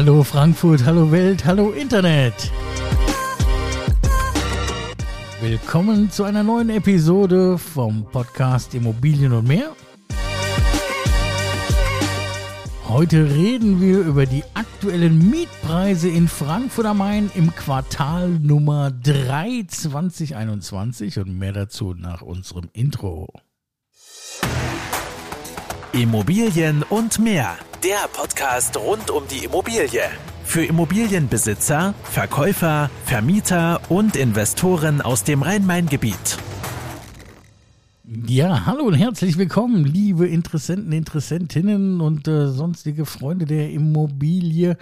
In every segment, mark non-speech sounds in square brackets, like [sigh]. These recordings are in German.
Hallo Frankfurt, hallo Welt, hallo Internet. Willkommen zu einer neuen Episode vom Podcast Immobilien und mehr. Heute reden wir über die aktuellen Mietpreise in Frankfurt am Main im Quartal Nummer 3 2021 und mehr dazu nach unserem Intro. Immobilien und mehr. Der Podcast rund um die Immobilie. Für Immobilienbesitzer, Verkäufer, Vermieter und Investoren aus dem Rhein-Main-Gebiet. Ja, hallo und herzlich willkommen, liebe Interessenten, Interessentinnen und äh, sonstige Freunde der Immobilie.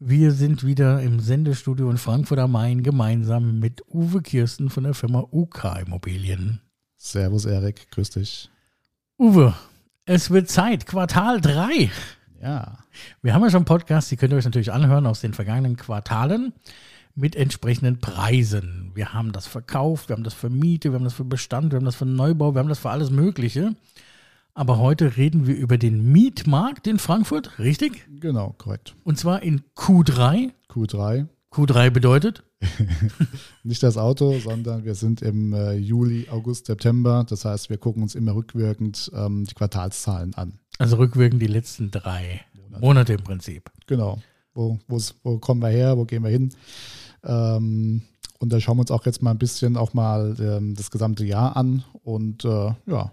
Wir sind wieder im Sendestudio in Frankfurt am Main gemeinsam mit Uwe Kirsten von der Firma UK Immobilien. Servus Erik, grüß dich. Uwe, es wird Zeit, Quartal 3. Ja. Wir haben ja schon Podcasts, die könnt ihr euch natürlich anhören aus den vergangenen Quartalen mit entsprechenden Preisen. Wir haben das verkauft, wir haben das für Miete, wir haben das für Bestand, wir haben das für Neubau, wir haben das für alles Mögliche. Aber heute reden wir über den Mietmarkt in Frankfurt, richtig? Genau, korrekt. Und zwar in Q3. Q3. Q3 bedeutet? [laughs] Nicht das Auto, sondern wir sind im äh, Juli, August, September. Das heißt, wir gucken uns immer rückwirkend ähm, die Quartalszahlen an. Also rückwirkend die letzten drei Monate, Monate im Prinzip. Genau. Wo, wo kommen wir her? Wo gehen wir hin? Ähm, und da schauen wir uns auch jetzt mal ein bisschen auch mal ähm, das gesamte Jahr an und äh, ja,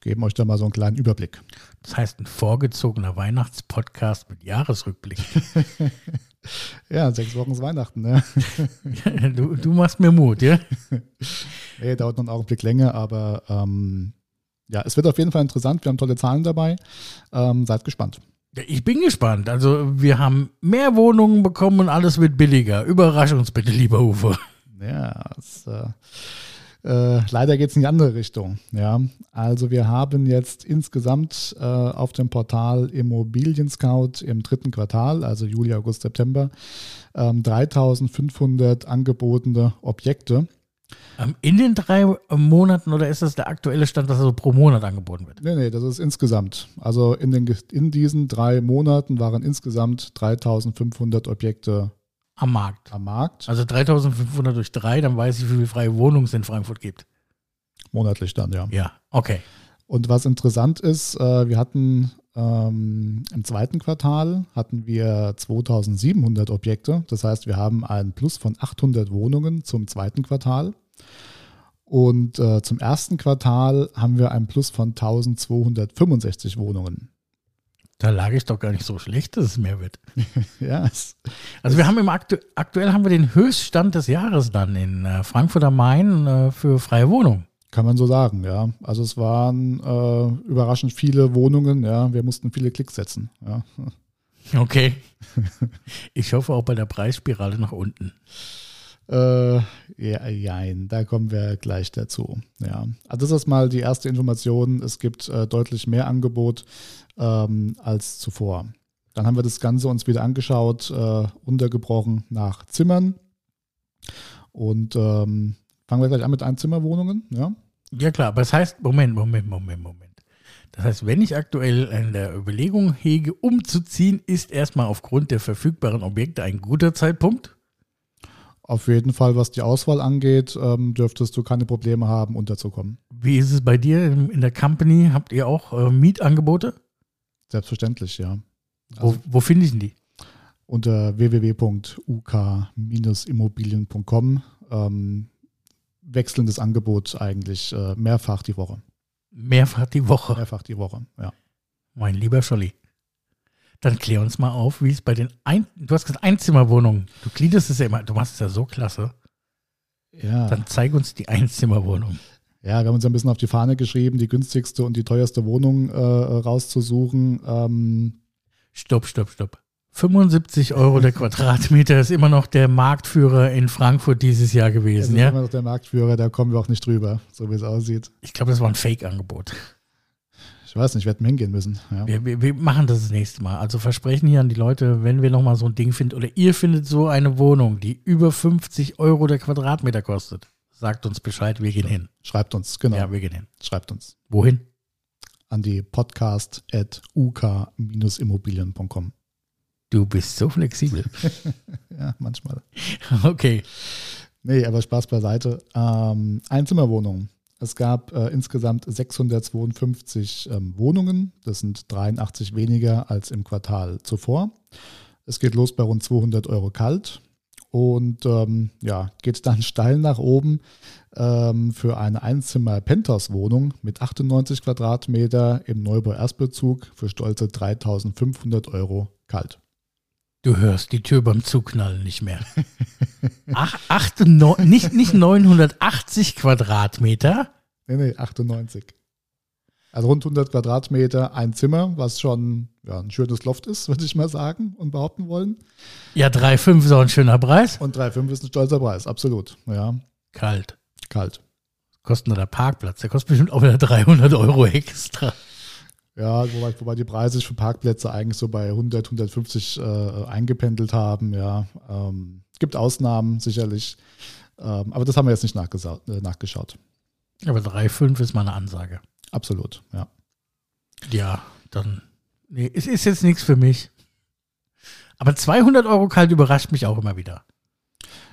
geben euch da mal so einen kleinen Überblick. Das heißt, ein vorgezogener Weihnachtspodcast mit Jahresrückblick. [laughs] [laughs] ja, sechs Wochen ist Weihnachten, ne? [laughs] du, du machst mir Mut, ja? [laughs] nee, dauert noch einen Augenblick länger, aber ähm, ja, es wird auf jeden Fall interessant. Wir haben tolle Zahlen dabei. Ähm, seid gespannt. Ich bin gespannt. Also wir haben mehr Wohnungen bekommen und alles wird billiger. Überrasch uns bitte, lieber Uwe. Ja, es, äh, äh, leider geht es in die andere Richtung. Ja, also wir haben jetzt insgesamt äh, auf dem Portal Immobilien Scout im dritten Quartal, also Juli, August, September, ähm, 3500 angebotene Objekte. Ähm, in den drei Monaten oder ist das der aktuelle Stand, dass also pro Monat angeboten wird? Nee, nee, das ist insgesamt. Also in, den, in diesen drei Monaten waren insgesamt 3500 Objekte am Markt. Am Markt. Also 3500 durch drei, dann weiß ich, wie viele freie Wohnungen es in Frankfurt gibt. Monatlich dann, ja. Ja, okay. Und was interessant ist, äh, wir hatten ähm, im zweiten Quartal hatten wir 2700 Objekte. Das heißt, wir haben einen Plus von 800 Wohnungen zum zweiten Quartal. Und äh, zum ersten Quartal haben wir einen Plus von 1265 Wohnungen. Da lag ich doch gar nicht so schlecht, dass es mehr wird. [laughs] ja. also wir haben im Aktu aktuell haben wir den Höchststand des Jahres dann in äh, Frankfurt am Main äh, für freie Wohnungen. Kann man so sagen, ja. Also es waren äh, überraschend viele Wohnungen, ja. Wir mussten viele Klicks setzen, ja. [laughs] Okay. Ich hoffe auch bei der Preisspirale nach unten. Äh, ja, jein, da kommen wir gleich dazu. Ja, also das ist mal die erste Information. Es gibt äh, deutlich mehr Angebot ähm, als zuvor. Dann haben wir das Ganze uns wieder angeschaut, äh, untergebrochen nach Zimmern. Und ähm, fangen wir gleich an mit Einzimmerwohnungen. Ja? ja, klar, aber das heißt, Moment, Moment, Moment, Moment. Das heißt, wenn ich aktuell in der Überlegung hege, umzuziehen, ist erstmal aufgrund der verfügbaren Objekte ein guter Zeitpunkt? Auf jeden Fall, was die Auswahl angeht, ähm, dürftest du keine Probleme haben, unterzukommen. Wie ist es bei dir in der Company? Habt ihr auch äh, Mietangebote? Selbstverständlich, ja. Also wo, wo finde ich denn die? Unter www.uk-immobilien.com ähm, wechselndes Angebot eigentlich äh, mehrfach die Woche. Mehrfach die Woche? Mehrfach die Woche, ja. Mein lieber Scholli. Dann klär uns mal auf, wie es bei den Ein du hast gesagt Einzimmerwohnungen. Du gliederst es ja immer, du machst es ja so klasse. Ja. Dann zeig uns die Einzimmerwohnung. Ja, wir haben uns ein bisschen auf die Fahne geschrieben, die günstigste und die teuerste Wohnung äh, rauszusuchen. Ähm stopp, stopp, stopp. 75 Euro der [laughs] Quadratmeter ist immer noch der Marktführer in Frankfurt dieses Jahr gewesen, ja? Ist immer noch der Marktführer, da kommen wir auch nicht drüber, so wie es aussieht. Ich glaube, das war ein Fake-Angebot. Ich weiß nicht, wir hätten hingehen müssen. Ja. Wir, wir, wir, machen das das nächste Mal. Also versprechen hier an die Leute, wenn wir nochmal so ein Ding finden oder ihr findet so eine Wohnung, die über 50 Euro der Quadratmeter kostet, sagt uns Bescheid, wir gehen hin. Schreibt uns, genau. Ja, wir gehen hin. Schreibt uns. Wohin? An die podcast.uk-immobilien.com. Du bist so flexibel. [laughs] ja, manchmal. Okay. Nee, aber Spaß beiseite. Ähm, Einzimmerwohnungen. Es gab äh, insgesamt 652 ähm, Wohnungen. Das sind 83 weniger als im Quartal zuvor. Es geht los bei rund 200 Euro kalt und ähm, ja, geht dann steil nach oben ähm, für eine Einzimmer-Penthouse-Wohnung mit 98 Quadratmeter im Neubau-Erstbezug für stolze 3500 Euro kalt. Du hörst die Tür beim Zuknallen nicht mehr. [laughs] Ach, 98, nicht, nicht 980 Quadratmeter. Nee, nee, 98. Also rund 100 Quadratmeter, ein Zimmer, was schon ja, ein schönes Loft ist, [laughs] würde ich mal sagen und behaupten wollen. Ja, 3,5 ist auch ein schöner Preis. Und 3,5 ist ein stolzer Preis, absolut. Ja. Kalt. Kalt. Kostet nur der Parkplatz. Der kostet bestimmt auch wieder 300 Euro extra. Ja, wobei, wobei die Preise für Parkplätze eigentlich so bei 100, 150 äh, eingependelt haben. Ja, ähm, gibt Ausnahmen sicherlich, ähm, aber das haben wir jetzt nicht äh, nachgeschaut. Aber 3,5 ist mal eine Ansage. Absolut, ja. Ja, dann. Nee, es ist jetzt nichts für mich. Aber 200 Euro kalt überrascht mich auch immer wieder.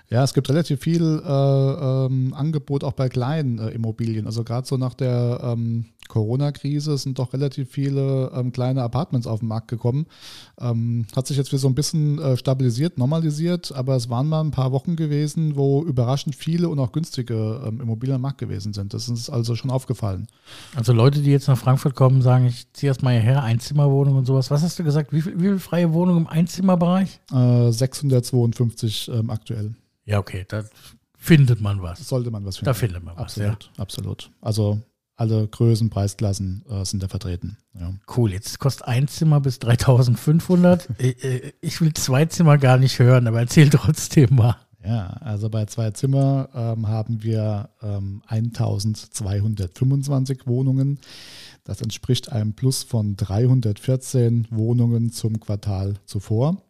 Ja, es gibt relativ viel äh, ähm, Angebot auch bei kleinen äh, Immobilien. Also gerade so nach der ähm, Corona-Krise sind doch relativ viele ähm, kleine Apartments auf den Markt gekommen. Ähm, hat sich jetzt wieder so ein bisschen äh, stabilisiert, normalisiert, aber es waren mal ein paar Wochen gewesen, wo überraschend viele und auch günstige ähm, Immobilien am Markt gewesen sind. Das ist uns also schon aufgefallen. Also Leute, die jetzt nach Frankfurt kommen, sagen, ich ziehe erstmal hierher, Einzimmerwohnung und sowas. Was hast du gesagt? Wie, viel, wie viele freie Wohnungen im Einzimmerbereich? 652 ähm, aktuell. Ja, okay, da findet man was. Sollte man was finden. Da findet man was. Absolut, ja. absolut. Also alle Größen, Preisklassen äh, sind da vertreten. Ja. Cool, jetzt kostet ein Zimmer bis 3500. ich, [laughs] äh, ich will zwei Zimmer gar nicht hören, aber erzähl trotzdem mal. Ja, also bei zwei Zimmer ähm, haben wir ähm, 1225 Wohnungen. Das entspricht einem Plus von 314 Wohnungen zum Quartal zuvor.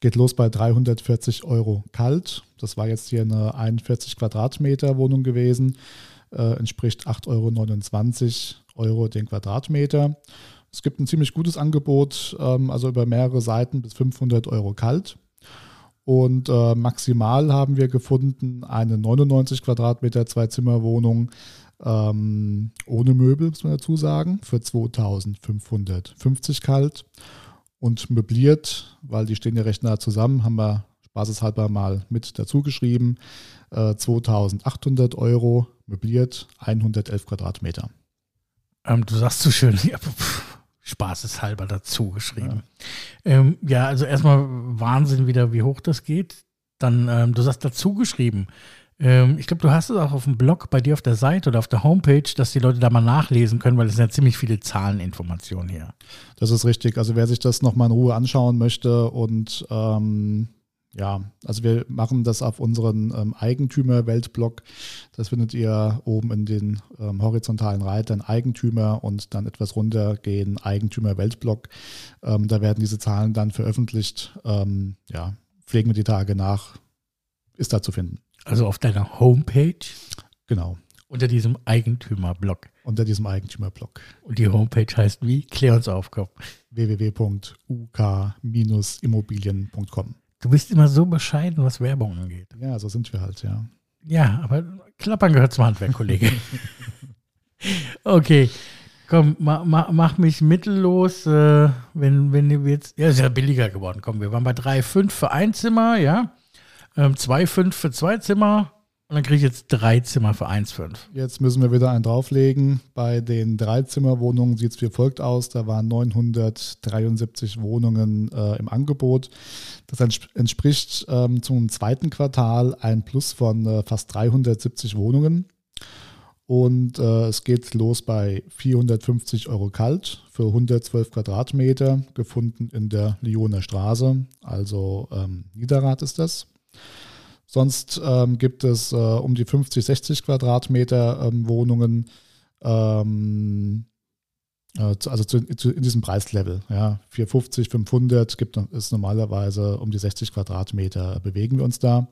Geht los bei 340 Euro kalt. Das war jetzt hier eine 41 Quadratmeter Wohnung gewesen. Äh, entspricht 8,29 Euro, Euro den Quadratmeter. Es gibt ein ziemlich gutes Angebot, ähm, also über mehrere Seiten bis 500 Euro kalt. Und äh, maximal haben wir gefunden eine 99 Quadratmeter Zwei-Zimmer-Wohnung ähm, ohne Möbel, muss man dazu sagen, für 2550 kalt und möbliert, weil die stehen ja recht nah zusammen, haben wir spaßeshalber mal mit dazu geschrieben. Äh, 2800 Euro möbliert, 111 Quadratmeter. Ähm, du sagst so schön, [laughs] ja, spaßeshalber dazu geschrieben. Ja. Ähm, ja, also erstmal Wahnsinn wieder, wie hoch das geht. Dann, ähm, du sagst dazu geschrieben. Ähm, ich glaube, du hast es auch auf dem Blog bei dir auf der Seite oder auf der Homepage, dass die Leute da mal nachlesen können, weil es sind ja ziemlich viele Zahleninformationen hier. Das ist richtig. Also wer sich das nochmal in Ruhe anschauen möchte und ähm, ja, also wir machen das auf unseren ähm, Eigentümer-Weltblog. Das findet ihr oben in den ähm, horizontalen Reitern Eigentümer und dann etwas runtergehen Eigentümer-Weltblog. Ähm, da werden diese Zahlen dann veröffentlicht. Ähm, ja, pflegen wir die Tage nach. Ist da zu finden. Also auf deiner Homepage? Genau. Unter diesem Eigentümerblog. Unter diesem Eigentümerblog. Und die Homepage heißt wie? Klär uns auf, komm. www.uk-immobilien.com. Du bist immer so bescheiden, was Werbung angeht. Ja, so sind wir halt, ja. Ja, aber Klappern gehört zum Handwerk, Kollege. [laughs] okay. Komm, ma, ma, mach mich mittellos, äh, wenn, wenn wir jetzt. Ja, ist ja billiger geworden. Komm, wir waren bei 3,5 für ein Zimmer, ja. Ähm, 2,5 für zwei Zimmer. Und dann kriege ich jetzt drei Zimmer für 1,5. Jetzt müssen wir wieder einen drauflegen. Bei den Dreizimmerwohnungen sieht es wie folgt aus. Da waren 973 Wohnungen äh, im Angebot. Das entspricht ähm, zum zweiten Quartal ein Plus von äh, fast 370 Wohnungen. Und äh, es geht los bei 450 Euro kalt für 112 Quadratmeter, gefunden in der Lyoner Straße, also ähm, Niederrad ist das. Sonst ähm, gibt es äh, um die 50, 60 Quadratmeter ähm, Wohnungen, ähm, äh, also zu, zu, in diesem Preislevel. Ja, 450, 500 gibt es normalerweise um die 60 Quadratmeter bewegen wir uns da.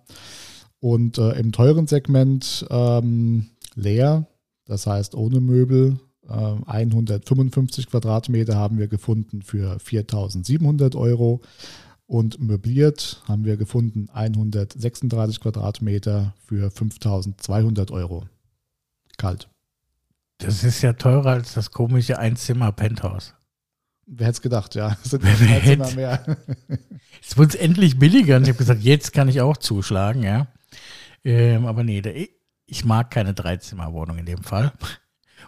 Und äh, im teuren Segment ähm, leer, das heißt ohne Möbel, 155 Quadratmeter haben wir gefunden für 4.700 Euro und möbliert haben wir gefunden 136 Quadratmeter für 5.200 Euro. Kalt. Das ist ja teurer als das komische Einzimmer-Penthouse. Wer hätte es gedacht, ja. Das sind Wer Zimmer mehr. [laughs] Es endlich billiger und ich habe gesagt, jetzt kann ich auch zuschlagen, ja. Ähm, aber nee, ich mag keine Dreizimmerwohnung in dem Fall.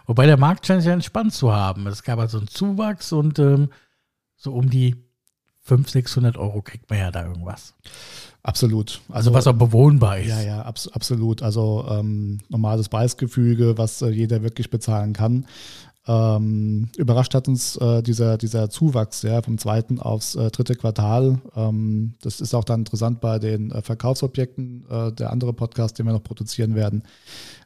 Wobei der Markt scheint sich ja entspannt zu haben. Es gab also einen Zuwachs und ähm, so um die 500, 600 Euro kriegt man ja da irgendwas. Absolut. Also, also was auch bewohnbar ist. Ja, ja, abs absolut. Also ähm, normales Preisgefüge, was äh, jeder wirklich bezahlen kann. Ähm, überrascht hat uns äh, dieser, dieser Zuwachs ja, vom zweiten aufs äh, dritte Quartal. Ähm, das ist auch dann interessant bei den äh, Verkaufsobjekten, äh, der andere Podcast, den wir noch produzieren werden,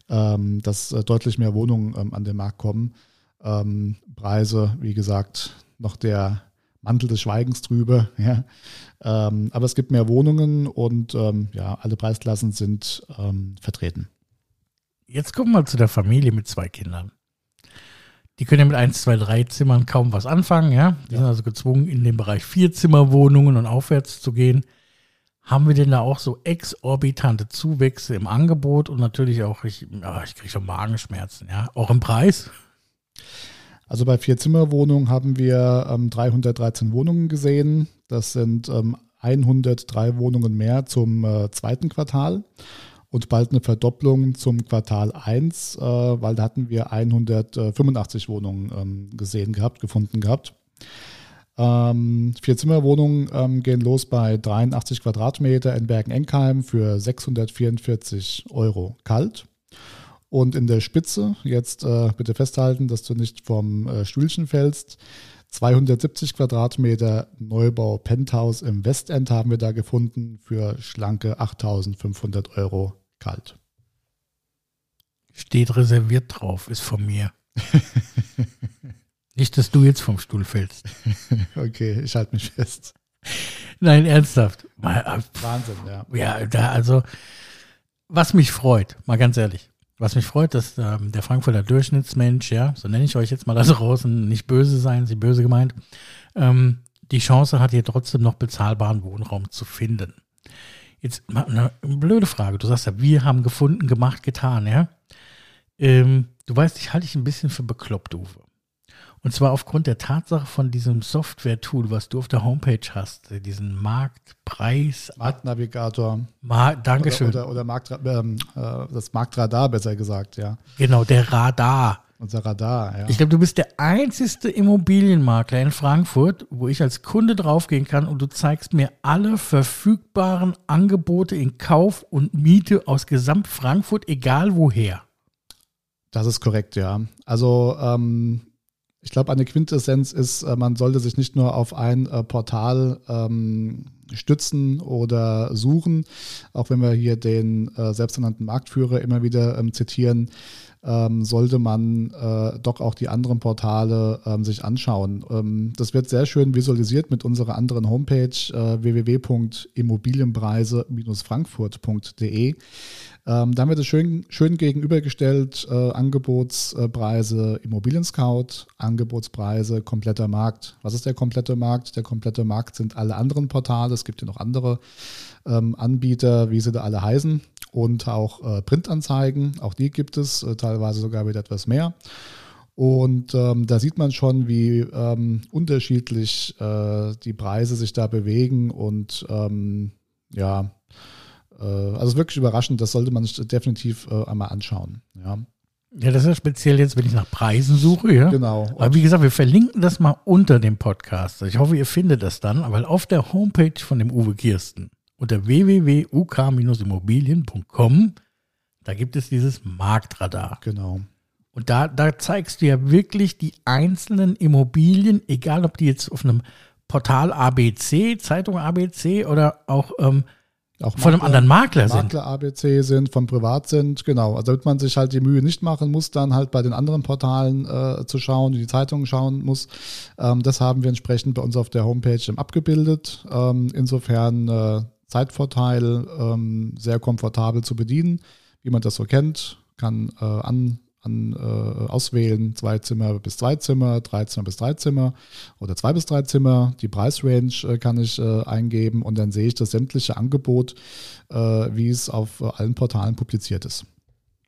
ähm, dass äh, deutlich mehr Wohnungen ähm, an den Markt kommen. Ähm, Preise, wie gesagt, noch der Mantel des Schweigens drüber. [laughs] Ja. Ähm, aber es gibt mehr Wohnungen und ja, alle Preisklassen sind vertreten. Jetzt kommen wir zu der Familie mit zwei Kindern. Die können ja mit 1, 2, 3 Zimmern kaum was anfangen, ja. Die ja. sind also gezwungen, in den Bereich Vierzimmerwohnungen und aufwärts zu gehen. Haben wir denn da auch so exorbitante Zuwächse im Angebot und natürlich auch, ich, ich kriege schon Magenschmerzen, ja, auch im Preis? Also bei Vierzimmerwohnungen haben wir ähm, 313 Wohnungen gesehen. Das sind ähm, 103 Wohnungen mehr zum äh, zweiten Quartal und bald eine Verdopplung zum Quartal 1, äh, weil da hatten wir 185 Wohnungen ähm, gesehen gehabt, gefunden gehabt. Ähm, Vier-Zimmer-Wohnungen ähm, gehen los bei 83 Quadratmeter in Bergen-Enkheim für 644 Euro kalt. Und in der Spitze, jetzt äh, bitte festhalten, dass du nicht vom äh, Stühlchen fällst, 270 Quadratmeter Neubau Penthouse im Westend haben wir da gefunden für schlanke 8500 Euro kalt. Steht reserviert drauf, ist von mir. [laughs] Nicht, dass du jetzt vom Stuhl fällst. [laughs] okay, ich halte mich fest. Nein, ernsthaft. Äh, Wahnsinn, ja. Ja, da also, was mich freut, mal ganz ehrlich, was mich freut, dass ähm, der Frankfurter Durchschnittsmensch, ja, so nenne ich euch jetzt mal da [laughs] draußen, nicht böse sein, sie böse gemeint, ähm, die Chance hat, hier trotzdem noch bezahlbaren Wohnraum zu finden. Jetzt eine blöde Frage. Du sagst ja, wir haben gefunden, gemacht, getan, ja. Ähm, du weißt, ich halte dich ein bisschen für bekloppt, Uwe. Und zwar aufgrund der Tatsache von diesem Software-Tool, was du auf der Homepage hast, diesen Marktpreis. Marktnavigator. Ma Dankeschön. Oder, oder, oder Markt, ähm, äh, das Marktradar, besser gesagt, ja. Genau, der Radar. Unser Radar, ja. Ich glaube, du bist der einzigste Immobilienmakler in Frankfurt, wo ich als Kunde draufgehen kann und du zeigst mir alle verfügbaren Angebote in Kauf und Miete aus Gesamt Frankfurt, egal woher. Das ist korrekt, ja. Also ähm, ich glaube, eine Quintessenz ist, äh, man sollte sich nicht nur auf ein äh, Portal ähm, stützen oder suchen, auch wenn wir hier den äh, selbsternannten Marktführer immer wieder ähm, zitieren, ähm, sollte man äh, doch auch die anderen Portale ähm, sich anschauen. Ähm, das wird sehr schön visualisiert mit unserer anderen Homepage äh, www.immobilienpreise-frankfurt.de. Ähm, da haben wir das schön, schön gegenübergestellt, äh, Angebotspreise Immobilien Scout, Angebotspreise kompletter Markt. Was ist der komplette Markt? Der komplette Markt sind alle anderen Portale. Es gibt ja noch andere ähm, Anbieter, wie sie da alle heißen. Und auch äh, Printanzeigen, auch die gibt es, äh, teilweise sogar wieder etwas mehr. Und ähm, da sieht man schon, wie ähm, unterschiedlich äh, die Preise sich da bewegen und ähm, ja, äh, also wirklich überraschend, das sollte man sich definitiv äh, einmal anschauen. Ja. Ja, das ist ja speziell jetzt, wenn ich nach Preisen suche, ja. Genau. Aber wie gesagt, wir verlinken das mal unter dem Podcast. Ich hoffe, ihr findet das dann, weil auf der Homepage von dem Uwe Kirsten unter www.uk-immobilien.com, da gibt es dieses Marktradar. Genau. Und da, da zeigst du ja wirklich die einzelnen Immobilien, egal ob die jetzt auf einem Portal ABC, Zeitung ABC oder auch ähm, auch von einem anderen Makler sind. Makler ABC sind, von Privat sind, genau. Also damit man sich halt die Mühe nicht machen muss, dann halt bei den anderen Portalen äh, zu schauen, die Zeitungen schauen muss. Ähm, das haben wir entsprechend bei uns auf der Homepage abgebildet. Ähm, insofern äh, Zeitvorteil, ähm, sehr komfortabel zu bedienen, wie man das so kennt, kann äh, an, an, äh, auswählen, zwei Zimmer bis zwei Zimmer, drei Zimmer bis drei Zimmer oder zwei bis drei Zimmer. Die Preisrange äh, kann ich äh, eingeben und dann sehe ich das sämtliche Angebot, äh, wie es auf allen Portalen publiziert ist.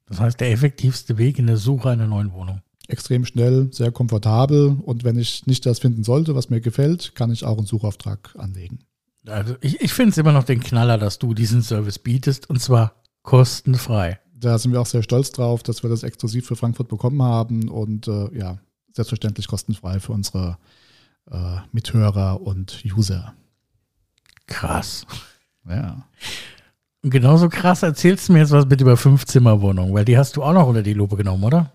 Das heißt, der effektivste Weg in der Suche einer neuen Wohnung. Extrem schnell, sehr komfortabel und wenn ich nicht das finden sollte, was mir gefällt, kann ich auch einen Suchauftrag anlegen. Also ich, ich finde es immer noch den Knaller, dass du diesen Service bietest und zwar kostenfrei. Da sind wir auch sehr stolz drauf, dass wir das exklusiv für Frankfurt bekommen haben und äh, ja, selbstverständlich kostenfrei für unsere äh, Mithörer und User. Krass. Ja. Und genauso krass erzählst du mir jetzt was bitte über Fünfzimmerwohnungen, weil die hast du auch noch unter die Lupe genommen, oder?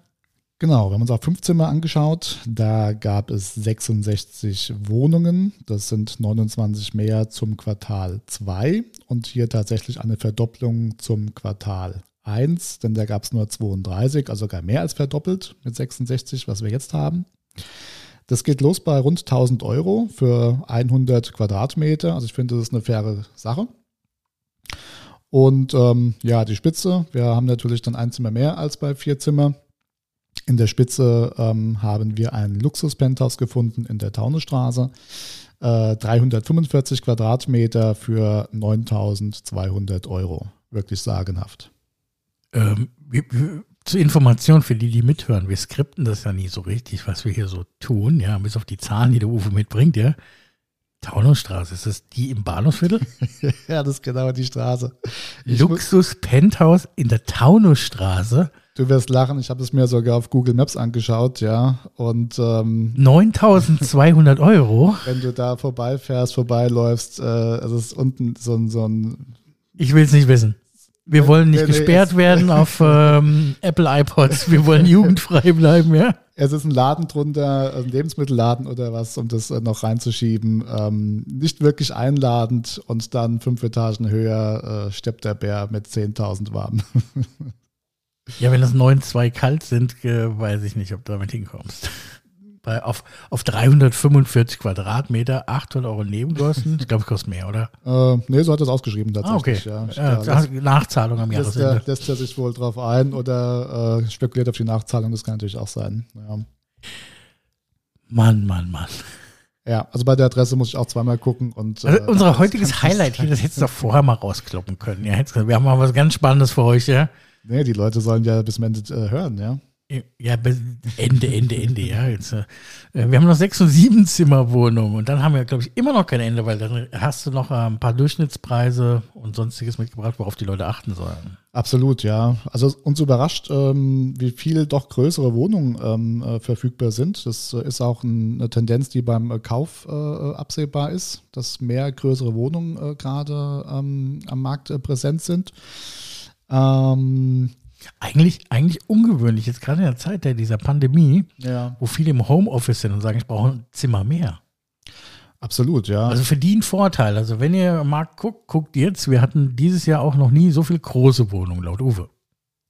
Genau, wir haben uns auch fünf Zimmer angeschaut. Da gab es 66 Wohnungen. Das sind 29 mehr zum Quartal 2 und hier tatsächlich eine Verdopplung zum Quartal 1, denn da gab es nur 32, also gar mehr als verdoppelt mit 66, was wir jetzt haben. Das geht los bei rund 1000 Euro für 100 Quadratmeter. Also ich finde, das ist eine faire Sache. Und ähm, ja, die Spitze, wir haben natürlich dann ein Zimmer mehr als bei vier Zimmer. In der Spitze ähm, haben wir ein Luxus-Penthouse gefunden in der Taunestraße. Äh, 345 Quadratmeter für 9200 Euro. Wirklich sagenhaft. Ähm, zur Information für die, die mithören, wir skripten das ja nie so richtig, was wir hier so tun, ja, bis auf die Zahlen, die der Uwe mitbringt, ja. Taunusstraße, ist das die im Bahnhofsviertel? [laughs] ja, das ist genau die Straße. Luxus Penthouse in der Taunusstraße. Du wirst lachen, ich habe es mir sogar auf Google Maps angeschaut, ja. Und ähm, 9200 [laughs] Euro. Wenn du da vorbeifährst, vorbeiläufst, äh, es ist unten so ein, so ein. Ich will es nicht wissen. Wir wollen nicht gesperrt werden auf [laughs] ähm, Apple iPods. Wir wollen jugendfrei bleiben, ja. Es ist ein Laden drunter, ein Lebensmittelladen oder was, um das äh, noch reinzuschieben. Ähm, nicht wirklich einladend und dann fünf Etagen höher äh, steppt der Bär mit 10.000 warm. [laughs] Ja, wenn das 9,2 kalt sind, äh, weiß ich nicht, ob du damit hinkommst. Bei, auf, auf 345 Quadratmeter, 800 Euro Nebenkosten. [laughs] Ich glaube, es kostet mehr, oder? Äh, nee, so hat er es ausgeschrieben tatsächlich. Ah, okay. Ja, ja, ja Nachzahlung am Jahresende. Lässt, lässt er sich wohl drauf ein oder äh, spekuliert auf die Nachzahlung, das kann natürlich auch sein. Ja. Mann, Mann, Mann. Ja, also bei der Adresse muss ich auch zweimal gucken. Und, also äh, unser heutiges Highlight hier, das hättest du doch vorher mal rauskloppen können. Ja, wir haben mal was ganz Spannendes für euch, ja. Nee, die Leute sollen ja bis zum Ende äh, hören, ja. Ja, Ende, Ende, Ende, ja. Jetzt, äh, wir haben noch sechs und sieben Zimmerwohnungen und dann haben wir, glaube ich, immer noch kein Ende, weil dann hast du noch äh, ein paar Durchschnittspreise und sonstiges mitgebracht, worauf die Leute achten sollen. Absolut, ja. Also uns überrascht, ähm, wie viel doch größere Wohnungen ähm, äh, verfügbar sind. Das äh, ist auch ein, eine Tendenz, die beim Kauf äh, absehbar ist, dass mehr größere Wohnungen äh, gerade ähm, am Markt präsent sind. Ähm, eigentlich, eigentlich ungewöhnlich, jetzt gerade in der Zeit der, dieser Pandemie, ja. wo viele im Homeoffice sind und sagen, ich brauche ein Zimmer mehr. Absolut, ja. Also für die ein Vorteil. Also wenn ihr Markt guckt, guckt jetzt, wir hatten dieses Jahr auch noch nie so viel große Wohnungen, laut Uwe.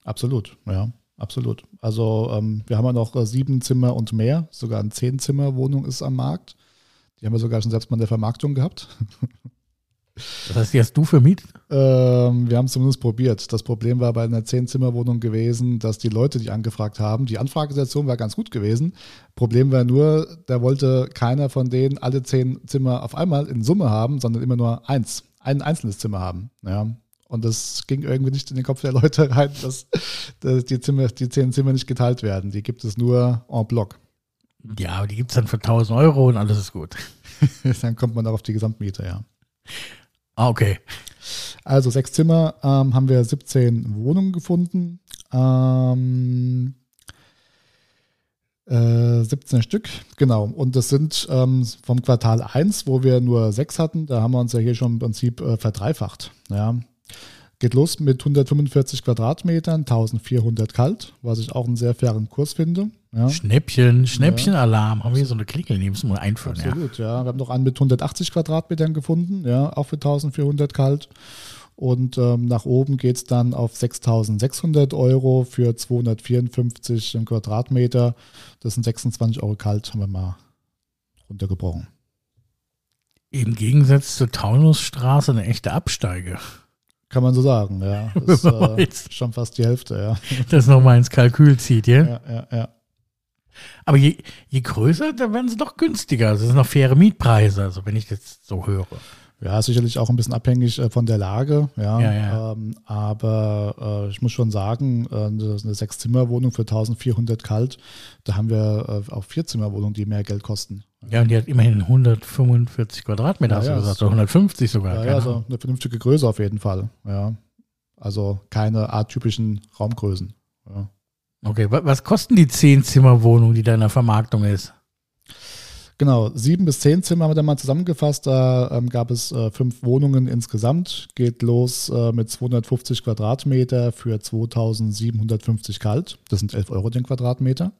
Absolut, ja, absolut. Also ähm, wir haben ja noch äh, sieben Zimmer und mehr, sogar eine Zehn-Zimmer-Wohnung ist am Markt. Die haben wir sogar schon selbst mal in der Vermarktung gehabt. [laughs] Das heißt, die hast du vermietet? Ähm, wir haben es zumindest probiert. Das Problem war bei einer Zehn-Zimmer-Wohnung gewesen, dass die Leute, die angefragt haben, die Anfragesituation war ganz gut gewesen. Problem war nur, da wollte keiner von denen alle zehn Zimmer auf einmal in Summe haben, sondern immer nur eins, ein einzelnes Zimmer haben. Ja. Und das ging irgendwie nicht in den Kopf der Leute rein, dass, dass die, Zimmer, die zehn Zimmer nicht geteilt werden. Die gibt es nur en bloc. Ja, aber die gibt es dann für 1000 Euro und alles ist gut. [laughs] dann kommt man auch auf die Gesamtmiete, ja. Ah, okay. Also sechs Zimmer ähm, haben wir 17 Wohnungen gefunden. Ähm, äh, 17 Stück, genau. Und das sind ähm, vom Quartal 1, wo wir nur sechs hatten, da haben wir uns ja hier schon im Prinzip äh, verdreifacht. Ja. Geht los mit 145 Quadratmetern, 1400 kalt, was ich auch einen sehr fairen Kurs finde. Ja. Schnäppchen, Schnäppchenalarm. Haben wir hier so eine Klingel, die müssen wir einführen. Absolut, ja. ja. Wir haben noch einen mit 180 Quadratmetern gefunden, ja, auch für 1400 kalt. Und ähm, nach oben geht es dann auf 6600 Euro für 254 Quadratmeter. Das sind 26 Euro kalt, haben wir mal runtergebrochen. Im Gegensatz zur Taunusstraße eine echte Absteige. Kann man so sagen, ja. [laughs] Das ist äh, schon fast die Hälfte, ja. Das nochmal ins Kalkül zieht, ja? Ja, ja, ja. Aber je, je größer, dann werden sie doch günstiger. Es sind noch faire Mietpreise, also wenn ich das so höre. Ja, sicherlich auch ein bisschen abhängig äh, von der Lage, ja. Ja, ja. Ähm, aber äh, ich muss schon sagen, äh, eine Sechs-Zimmer-Wohnung für 1400 kalt, da haben wir äh, auch Vier-Zimmer-Wohnungen, die mehr Geld kosten. Ja, und die hat immerhin 145 Quadratmeter, Ja, hast du gesagt, so- oder 150 sogar. Ja, ja, also eine vernünftige Größe auf jeden Fall, ja. Also keine atypischen Raumgrößen. Ja. Okay, wa- was kosten die 10-Zimmer-Wohnung, die da in der Vermarktung ist? Genau, sieben bis zehn Zimmer haben wir dann mal zusammengefasst. Da ähm, gab es äh, fünf Wohnungen insgesamt. Geht los äh, mit 250 Quadratmeter für 2750 kalt. Das sind 11 Euro den Quadratmeter.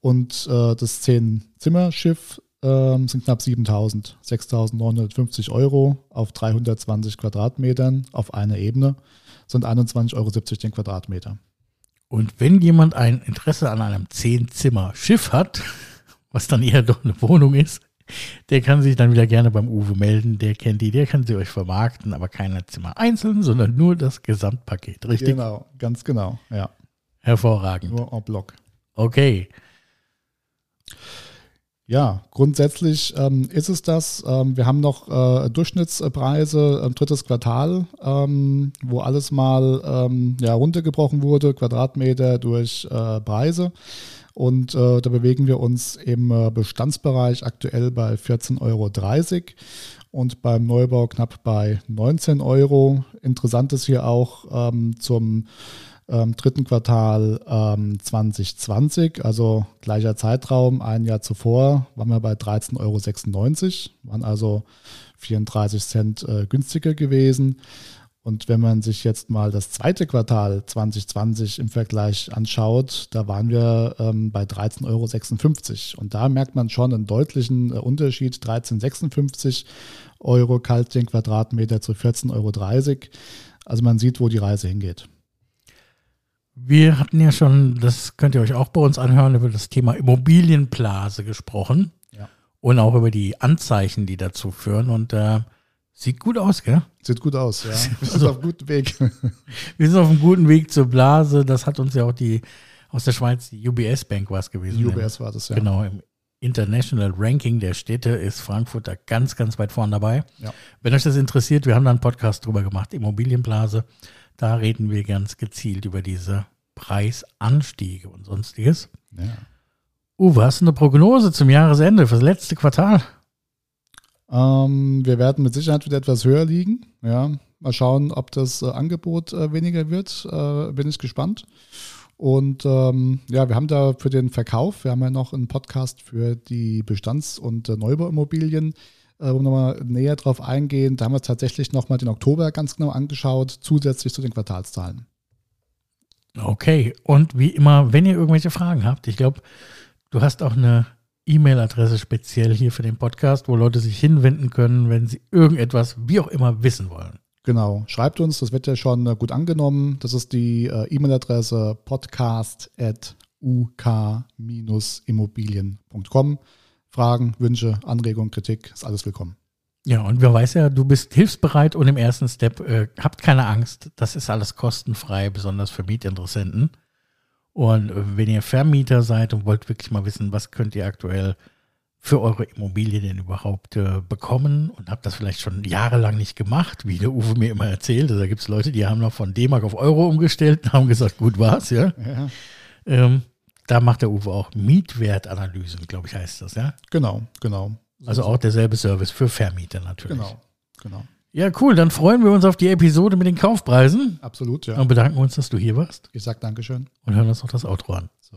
Und äh, das Zehn-Zimmer-Schiff ähm, sind knapp 7000, 6950 Euro auf 320 Quadratmetern auf einer Ebene. Sind 21,70 Euro den Quadratmeter. Und wenn jemand ein Interesse an einem 10-Zimmer-Schiff hat, [laughs] was dann eher doch eine Wohnung ist, der kann sich dann wieder gerne beim Uwe melden. Der kennt die, der kann sie euch vermarkten, aber keine Zimmer einzeln, sondern nur das Gesamtpaket. Richtig? Genau, ganz genau. Ja, Hervorragend. nur en bloc. Okay. Ja, grundsätzlich ähm, ist es das. Ähm, wir haben noch äh, Durchschnittspreise, äh, drittes Quartal, ähm, wo alles mal ähm, ja, runtergebrochen wurde, Quadratmeter durch äh, Preise. Und äh, da bewegen wir uns im äh, Bestandsbereich aktuell bei 14,30 Euro und beim Neubau knapp bei 19 Euro. Interessant ist hier auch ähm, zum ähm, dritten Quartal ähm, 2020, also gleicher Zeitraum, ein Jahr zuvor, waren wir bei 13,96 Euro, waren also 34 Cent äh, günstiger gewesen. Und wenn man sich jetzt mal das zweite Quartal 2020 im Vergleich anschaut, da waren wir ähm, bei 13,56 Euro. Und da merkt man schon einen deutlichen äh, Unterschied. 13,56 Euro kalt den Quadratmeter zu 14,30 Euro. Also man sieht, wo die Reise hingeht. Wir hatten ja schon, das könnt ihr euch auch bei uns anhören, über das Thema Immobilienblase gesprochen. Ja. Und auch über die Anzeichen, die dazu führen. Und äh, sieht gut aus, gell? Sieht gut aus, ja. [laughs] Wir sind Also- auf einem guten Weg. [laughs] Wir sind auf einem guten Weg zur Blase. Das hat uns ja auch die aus der Schweiz, die UBS Bank war es gewesen. UBS war das, ja. Genau, im International Ranking der Städte ist Frankfurt da ganz, ganz weit vorne dabei. Ja. Wenn euch das interessiert, wir haben da einen Podcast drüber gemacht, Immobilienblase. Da reden wir ganz gezielt über diese Preisanstiege und sonstiges. ja. Uwe, hast du eine Prognose zum Jahresende fürs letzte Quartal? Ähm, wir werden mit Sicherheit wieder etwas höher liegen. Ja. Mal schauen, ob das äh, Angebot äh, weniger wird. Äh, bin ich gespannt. Und ähm, ja, wir haben da für den Verkauf, wir haben ja noch einen Podcast für die Bestands- und äh, Neubauimmobilien, äh, wir nochmal näher drauf eingehen. Da haben wir uns tatsächlich nochmal den Oktober ganz genau angeschaut, zusätzlich zu den Quartalszahlen. Okay, und wie immer, wenn ihr irgendwelche Fragen habt, ich glaube, du hast auch eine E-Mail-Adresse speziell hier für den Podcast, wo Leute sich hinwenden können, wenn sie irgendetwas, wie auch immer, wissen wollen. Genau, schreibt uns, das wird ja schon äh, gut angenommen. Das ist die äh, E-Mail-Adresse podcast.uk-immobilien.com. Fragen, Wünsche, Anregungen, Kritik, ist alles willkommen. Ja, und wer weiß ja, du bist hilfsbereit und im ersten Step, äh, habt keine Angst, das ist alles kostenfrei, besonders für Mietinteressenten. Und äh, wenn ihr Vermieter seid und wollt wirklich mal wissen, was könnt ihr aktuell für eure Immobilie denn überhaupt äh, bekommen und habt das vielleicht schon jahrelang nicht gemacht, wie der Uwe mir immer erzählt. Also da gibt es Leute, die haben noch von D-Mark auf Euro umgestellt und haben gesagt, gut war's, ja. Ja, Ähm, da macht der Uwe auch Mietwertanalysen, glaube ich, heißt das, ja. genau, genau. Also auch derselbe Service für Vermieter natürlich. Genau, genau. Ja, cool. Dann freuen wir uns auf die Episode mit den Kaufpreisen Absolut, ja. und bedanken uns, dass du hier warst Ich sag Dankeschön. und hören uns noch das Outro an. So.